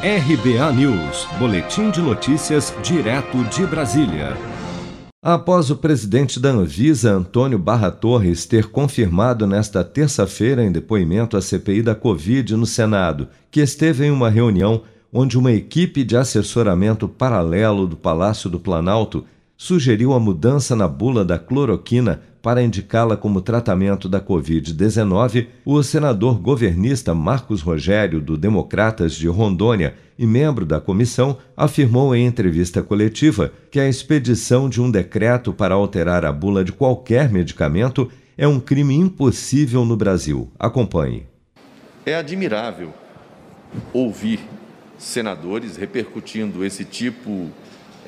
RBA News, Boletim de Notícias, direto de Brasília. Após o presidente da Anvisa, Antônio Barra Torres, ter confirmado nesta terça-feira em depoimento à CPI da Covid no Senado que esteve em uma reunião onde uma equipe de assessoramento paralelo do Palácio do Planalto sugeriu a mudança na bula da cloroquina para indicá-la como tratamento da Covid-19, o senador governista Marcos Rogério, do Democratas de Rondônia e membro da comissão, afirmou em entrevista coletiva que a expedição de um decreto para alterar a bula de qualquer medicamento é um crime impossível no Brasil. Acompanhe. É admirável ouvir senadores repercutindo esse tipo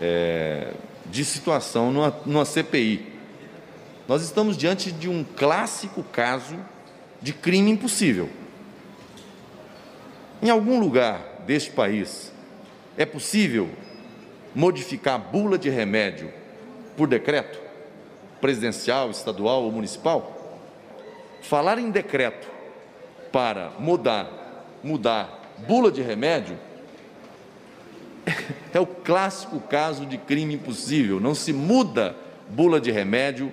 é, de situação numa, numa CPI. Nós estamos diante de um clássico caso de crime impossível. Em algum lugar deste país é possível modificar a bula de remédio por decreto presidencial, estadual ou municipal? Falar em decreto para mudar, mudar bula de remédio é o clássico caso de crime impossível. Não se muda bula de remédio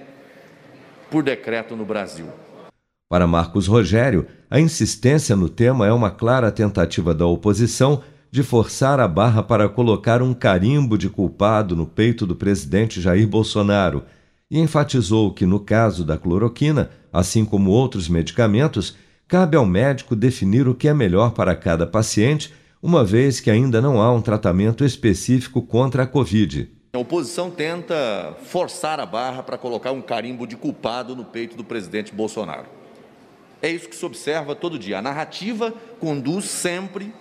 por decreto no Brasil. Para Marcos Rogério, a insistência no tema é uma clara tentativa da oposição de forçar a barra para colocar um carimbo de culpado no peito do presidente Jair Bolsonaro e enfatizou que, no caso da cloroquina, assim como outros medicamentos, cabe ao médico definir o que é melhor para cada paciente uma vez que ainda não há um tratamento específico contra a Covid. A oposição tenta forçar a barra para colocar um carimbo de culpado no peito do presidente Bolsonaro. É isso que se observa todo dia. A narrativa conduz sempre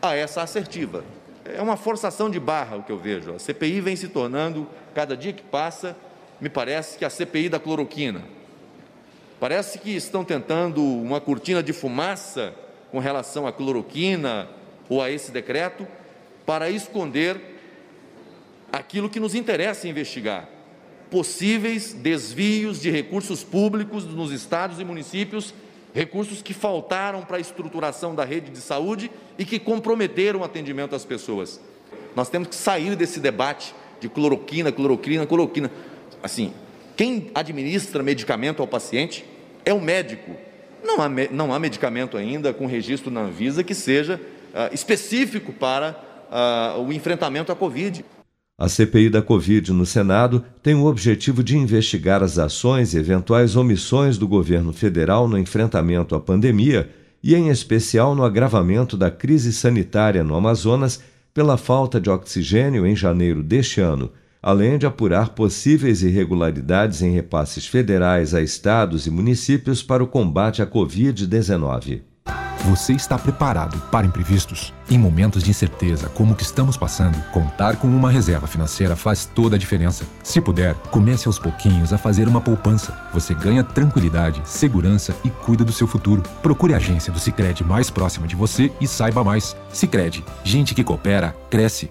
a essa assertiva. É uma forçação de barra o que eu vejo. A CPI vem se tornando, cada dia que passa, me parece que a CPI da cloroquina. Parece que estão tentando uma cortina de fumaça com relação à cloroquina ou a esse decreto para esconder aquilo que nos interessa investigar: possíveis desvios de recursos públicos nos estados e municípios, recursos que faltaram para a estruturação da rede de saúde e que comprometeram o atendimento às pessoas. Nós temos que sair desse debate de cloroquina, cloroquina, cloroquina. Assim, quem administra medicamento ao paciente é o médico, não há, não há medicamento ainda com registro na Anvisa que seja uh, específico para uh, o enfrentamento à Covid. A CPI da Covid no Senado tem o objetivo de investigar as ações e eventuais omissões do governo federal no enfrentamento à pandemia e, em especial, no agravamento da crise sanitária no Amazonas pela falta de oxigênio em janeiro deste ano além de apurar possíveis irregularidades em repasses federais a estados e municípios para o combate à Covid-19. Você está preparado para imprevistos? Em momentos de incerteza como o que estamos passando, contar com uma reserva financeira faz toda a diferença. Se puder, comece aos pouquinhos a fazer uma poupança. Você ganha tranquilidade, segurança e cuida do seu futuro. Procure a agência do Sicredi mais próxima de você e saiba mais. Sicredi, gente que coopera cresce